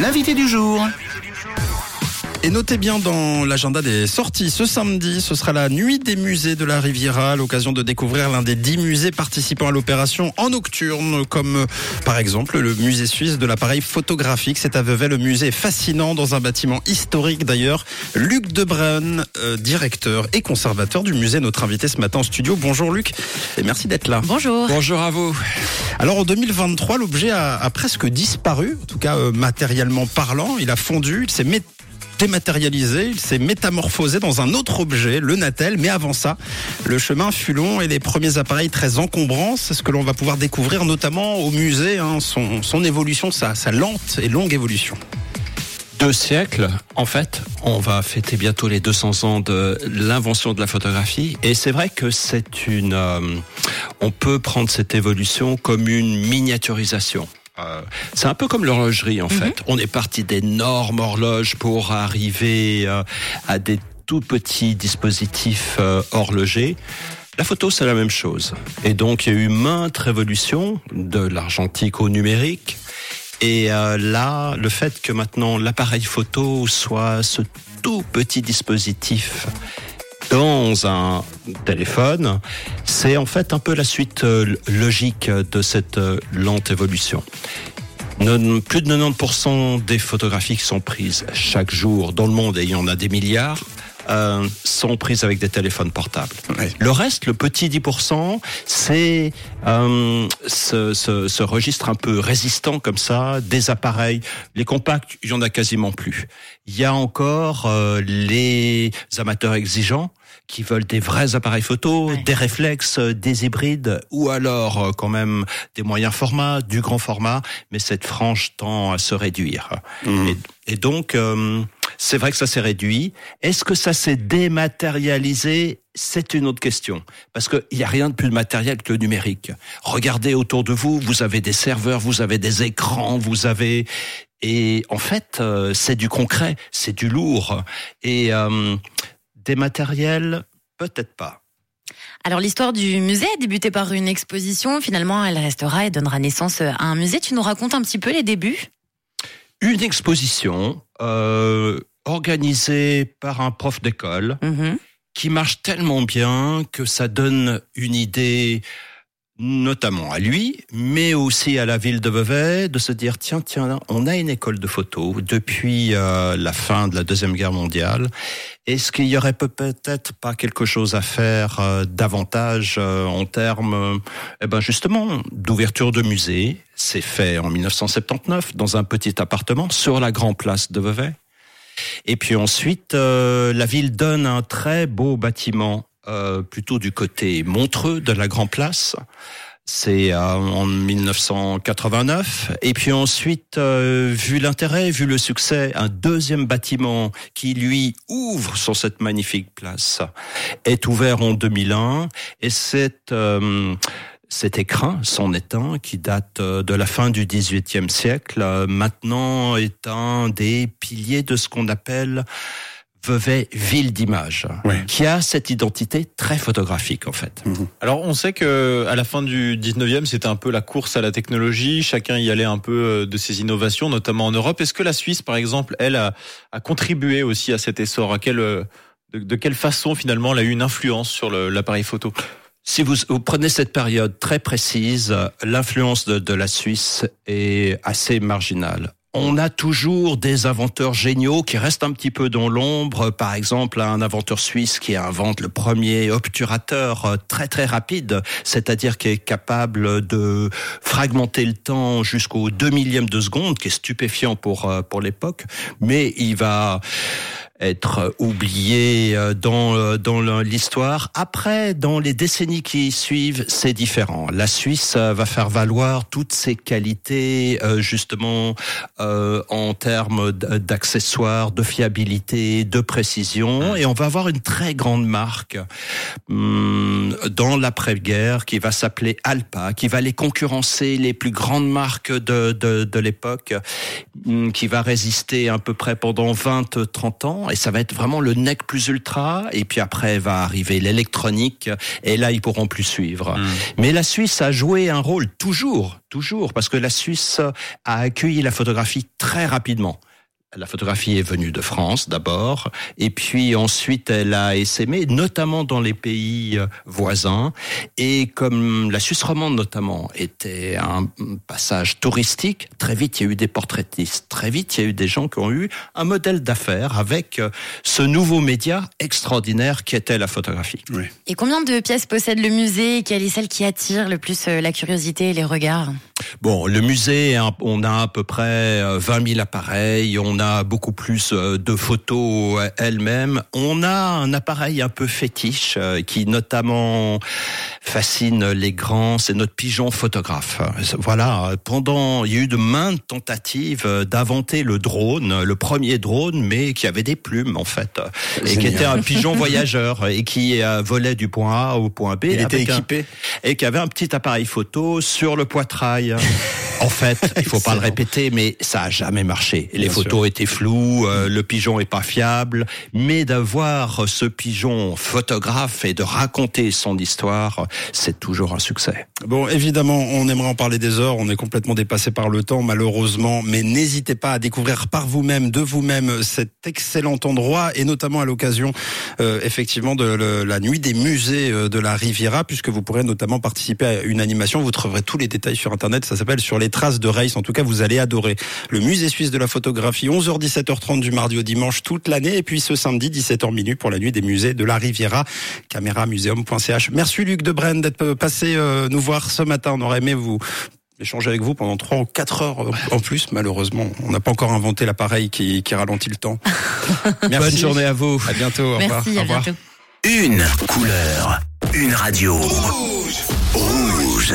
L'invité du jour. Et notez bien dans l'agenda des sorties, ce samedi, ce sera la nuit des musées de la Riviera, l'occasion de découvrir l'un des dix musées participant à l'opération en nocturne, comme euh, par exemple le musée suisse de l'appareil photographique. C'est à Vevey, le musée est fascinant dans un bâtiment historique d'ailleurs. Luc Debrun, euh, directeur et conservateur du musée, notre invité ce matin en studio. Bonjour Luc, et merci d'être là. Bonjour. Bonjour à vous. Alors en 2023, l'objet a, a presque disparu, en tout cas euh, matériellement parlant. Il a fondu, il s'est mé- dématérialisé, il s'est métamorphosé dans un autre objet, le Natel. Mais avant ça, le chemin fut long et les premiers appareils très encombrants. C'est ce que l'on va pouvoir découvrir notamment au musée, hein, son, évolution, sa, sa lente et longue évolution. Deux siècles, en fait, on va fêter bientôt les 200 ans de l'invention de la photographie. Et c'est vrai que c'est une, euh, on peut prendre cette évolution comme une miniaturisation. Euh, c'est un peu comme l'horlogerie en fait. On est parti d'énormes horloges pour arriver euh, à des tout petits dispositifs euh, horlogers. La photo, c'est la même chose. Et donc, il y a eu maintes révolutions, de l'argentique au numérique. Et là, le fait que maintenant l'appareil photo soit ce tout petit dispositif dans un téléphone, c'est en fait un peu la suite euh, logique de cette euh, lente évolution. Plus de 90% des photographies qui sont prises chaque jour dans le monde, et il y en a des milliards, euh, sont prises avec des téléphones portables. Le reste, le petit 10%, c'est euh, ce, ce, ce registre un peu résistant comme ça, des appareils. Les compacts, il y en a quasiment plus. Il y a encore euh, les amateurs exigeants qui veulent des vrais appareils photo, Ouais. des réflexes, euh, des hybrides, ou alors euh, quand même des moyens formats, du grand format, mais cette frange tend à se réduire. Mmh. Et, et donc, euh, c'est vrai que ça s'est réduit. Est-ce que ça s'est dématérialisé? C'est une autre question. Parce qu'il n'y a rien de plus matériel que le numérique. Regardez autour de vous, vous avez des serveurs, vous avez des écrans, vous avez... Et en fait, euh, c'est du concret, c'est du lourd. Et euh, des matériels, peut-être pas. Alors l'histoire du musée a débuté par une exposition. Finalement, elle restera et donnera naissance à un musée. Tu nous racontes un petit peu les débuts? Une exposition euh, organisée par un prof d'école Mhm. qui marche tellement bien que ça donne une idée notamment à lui, mais aussi à la ville de Vevey, de se dire tiens tiens, on a une école de photo depuis euh, la fin de la deuxième guerre mondiale. Est-ce qu'il y aurait peut-être pas quelque chose à faire euh, davantage euh, en termes, euh, eh ben justement, d'ouverture de musée? C'est fait en 1979 dans un petit appartement sur la grande place de Vevey. Et puis ensuite, euh, la ville donne un très beau bâtiment, euh, plutôt du côté Montreux de la Grand Place. C'est euh, en 1989. Et puis ensuite, euh, vu l'intérêt, vu le succès, un deuxième bâtiment qui lui ouvre sur cette magnifique place est ouvert en 2001. Et c'est euh, cet écrin, son étain, qui date euh, de la fin du XVIIIe siècle, maintenant est un des piliers de ce qu'on appelle Vevey ville d'image, Ouais. qui a cette identité très photographique en fait. Alors on sait que à la fin du 19e, c'était un peu la course à la technologie, chacun y allait un peu euh, de ses innovations, notamment en Europe. Est-ce que la Suisse, par exemple, elle a, a contribué aussi à cet essor? À quelle, euh, de, de quelle façon finalement elle a eu une influence sur l'appareil photo? Si vous, vous prenez cette période très précise, l'influence de, de la Suisse est assez marginale. On a toujours des inventeurs géniaux qui restent un petit peu dans l'ombre. Par exemple, un inventeur suisse qui invente le premier obturateur euh, très très rapide, c'est-à-dire qui est capable de fragmenter le temps jusqu'au deux millième de seconde, qui est stupéfiant pour euh, pour l'époque. Mais il va être oublié euh, dans euh, dans l'histoire. Après, dans les décennies qui suivent, c'est différent. La Suisse euh, va faire valoir toutes ses qualités, justement euh, en termes d'accessoires, de fiabilité, de précision, et on va avoir une très grande marque hum, dans l'après-guerre qui va s'appeler Alpa, qui va les concurrencer les plus grandes marques de de, de l'époque, hum, qui va résister à peu près pendant 20-30 ans et ça va être vraiment le nec plus ultra. Et puis après va arriver l'électronique, et là ils pourront plus suivre. Mm. Mais la Suisse a joué un rôle toujours, toujours, parce que la Suisse a accueilli la photographie très rapidement. La photographie est venue de France d'abord, et puis ensuite elle a essaimé, notamment dans les pays euh, voisins. Et comme la Suisse romande notamment était un passage touristique, très vite il y a eu des portraitistes, très vite il y a eu des gens qui ont eu un modèle d'affaires avec euh, ce nouveau média extraordinaire qui était la photographie. Et combien de pièces possède le musée Quelle est celle qui attire le plus euh, la curiosité et les regards? Bon, le musée, hein, on a à peu près euh, 20 000 appareils, on a beaucoup plus euh, de photos euh, elles-mêmes. On a un appareil un peu fétiche euh, qui notamment fascine les grands, c'est notre pigeon photographe. Voilà, pendant, il y a eu de maintes tentatives d'inventer le drone, le premier drone, mais qui avait des plumes en fait, et qui était un pigeon voyageur et qui volait du point A au point B. Il était un- équipé. et qui avait un petit appareil photo sur le poitrail. En fait, il faut pas le répéter, mais ça a jamais marché. Les Bien photos étaient floues, euh, le pigeon est pas fiable, mais d'avoir ce pigeon photographe et de raconter son histoire, c'est toujours un succès. Bon, évidemment, on aimerait en parler des heures. On est complètement dépassé par le temps, malheureusement. Mais n'hésitez pas à découvrir par vous-même, de vous-même, cet excellent endroit, et notamment à l'occasion, euh, effectivement, de le- la nuit des musées euh, de la Riviera, puisque vous pourrez notamment participer à une animation. Vous trouverez tous les détails sur Internet. Ça s'appelle Sur les traces de Race. En tout cas, vous allez adorer le musée suisse de la photographie. 11h, 17h30 du mardi au dimanche toute l'année, et puis ce samedi, 17h minuit pour la nuit des musées de la Riviera. Caméramuseum.ch. Merci Luc de Brenne d'être passé euh, nous voir ce matin. On aurait aimé vous échanger avec vous pendant trois ou quatre heures euh, en plus. Malheureusement, on n'a pas encore inventé l'appareil qui, qui ralentit le temps. Merci. Bonne journée à vous. À bientôt. Au revoir. Merci, Au à revoir. bientôt. Une couleur, une radio. Rouge.